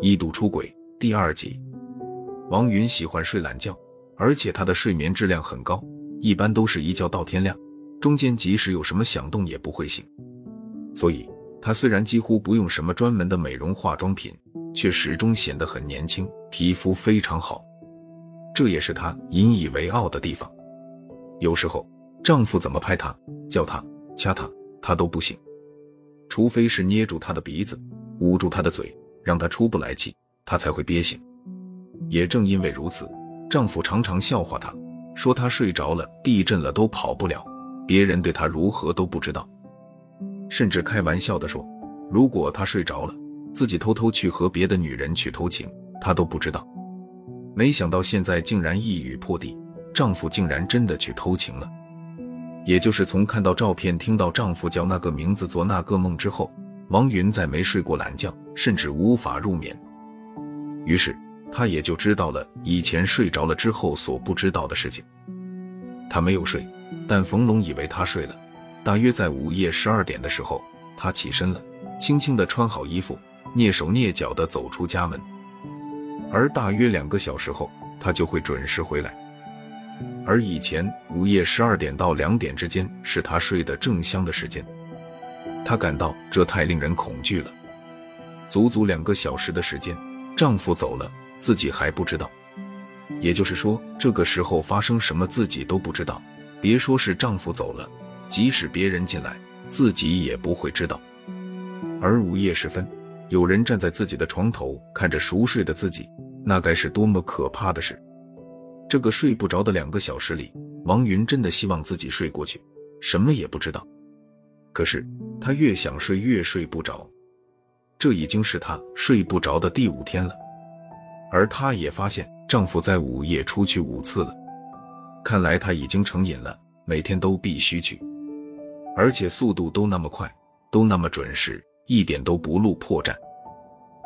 一度出轨第二集，王云喜欢睡懒觉，而且他的睡眠质量很高，一般都是一觉到天亮，中间即使有什么响动也不会醒。所以，他虽然几乎不用什么专门的美容化妆品，却始终显得很年轻，皮肤非常好。这也是他引以为傲的地方。有时候，丈夫怎么拍她、叫她、掐她，她都不醒，除非是捏住她的鼻子，捂住她的嘴。让她出不来气，她才会憋醒。也正因为如此，丈夫常常笑话她，说她睡着了，地震了都跑不了，别人对她如何都不知道。甚至开玩笑的说，如果她睡着了，自己偷偷去和别的女人去偷情，她都不知道。没想到现在竟然一语破地，丈夫竟然真的去偷情了。也就是从看到照片，听到丈夫叫那个名字，做那个梦之后。王云再没睡过懒觉，甚至无法入眠。于是，他也就知道了以前睡着了之后所不知道的事情。他没有睡，但冯龙以为他睡了。大约在午夜十二点的时候，他起身了，轻轻地穿好衣服，蹑手蹑脚地走出家门。而大约两个小时后，他就会准时回来。而以前午夜十二点到两点之间，是他睡得正香的时间。她感到这太令人恐惧了。足足两个小时的时间，丈夫走了，自己还不知道。也就是说，这个时候发生什么自己都不知道。别说是丈夫走了，即使别人进来，自己也不会知道。而午夜时分，有人站在自己的床头，看着熟睡的自己，那该是多么可怕的事！这个睡不着的两个小时里，王云真的希望自己睡过去，什么也不知道。可是。她越想睡越睡不着，这已经是她睡不着的第五天了。而她也发现丈夫在午夜出去五次了，看来他已经成瘾了，每天都必须去，而且速度都那么快，都那么准时，一点都不露破绽。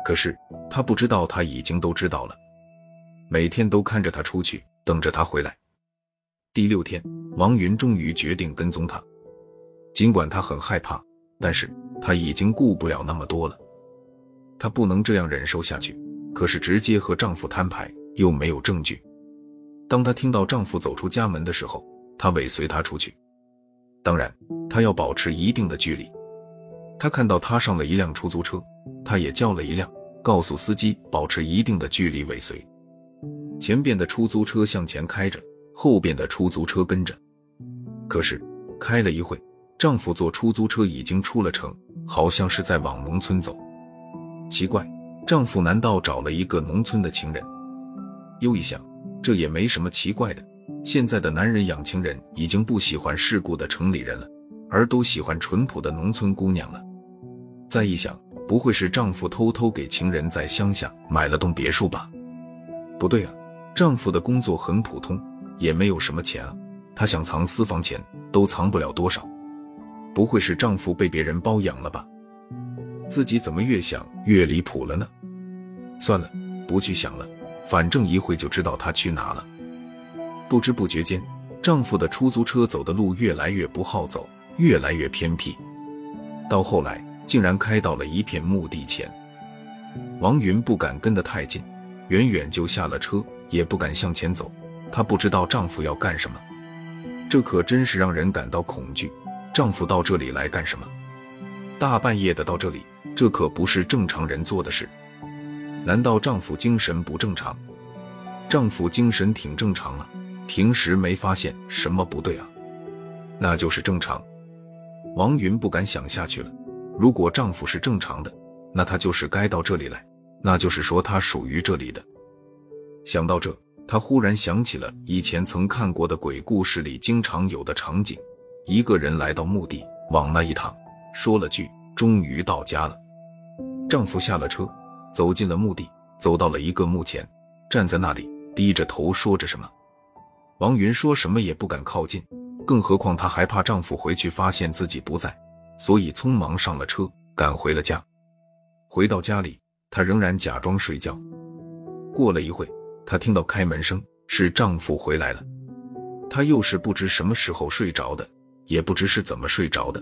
可是她不知道，他已经都知道了，每天都看着他出去，等着他回来。第六天，王云终于决定跟踪他，尽管他很害怕。但是她已经顾不了那么多了，她不能这样忍受下去。可是直接和丈夫摊牌又没有证据。当她听到丈夫走出家门的时候，她尾随他出去。当然，她要保持一定的距离。她看到他上了一辆出租车，她也叫了一辆，告诉司机保持一定的距离尾随。前边的出租车向前开着，后边的出租车跟着。可是开了一会。丈夫坐出租车已经出了城，好像是在往农村走。奇怪，丈夫难道找了一个农村的情人？又一想，这也没什么奇怪的。现在的男人养情人已经不喜欢世故的城里人了，而都喜欢淳朴的农村姑娘了。再一想，不会是丈夫偷偷给情人在乡下买了栋别墅吧？不对啊，丈夫的工作很普通，也没有什么钱啊，他想藏私房钱都藏不了多少。不会是丈夫被别人包养了吧？自己怎么越想越离谱了呢？算了，不去想了，反正一会就知道他去哪了。不知不觉间，丈夫的出租车走的路越来越不好走，越来越偏僻，到后来竟然开到了一片墓地前。王云不敢跟得太近，远远就下了车，也不敢向前走。她不知道丈夫要干什么，这可真是让人感到恐惧。丈夫到这里来干什么？大半夜的到这里，这可不是正常人做的事。难道丈夫精神不正常？丈夫精神挺正常啊，平时没发现什么不对啊，那就是正常。王云不敢想下去了。如果丈夫是正常的，那他就是该到这里来，那就是说他属于这里的。想到这，她忽然想起了以前曾看过的鬼故事里经常有的场景。一个人来到墓地，往那一躺，说了句“终于到家了”。丈夫下了车，走进了墓地，走到了一个墓前，站在那里，低着头说着什么。王云说什么也不敢靠近，更何况她还怕丈夫回去发现自己不在，所以匆忙上了车，赶回了家。回到家里，她仍然假装睡觉。过了一会，她听到开门声，是丈夫回来了。她又是不知什么时候睡着的。也不知是怎么睡着的。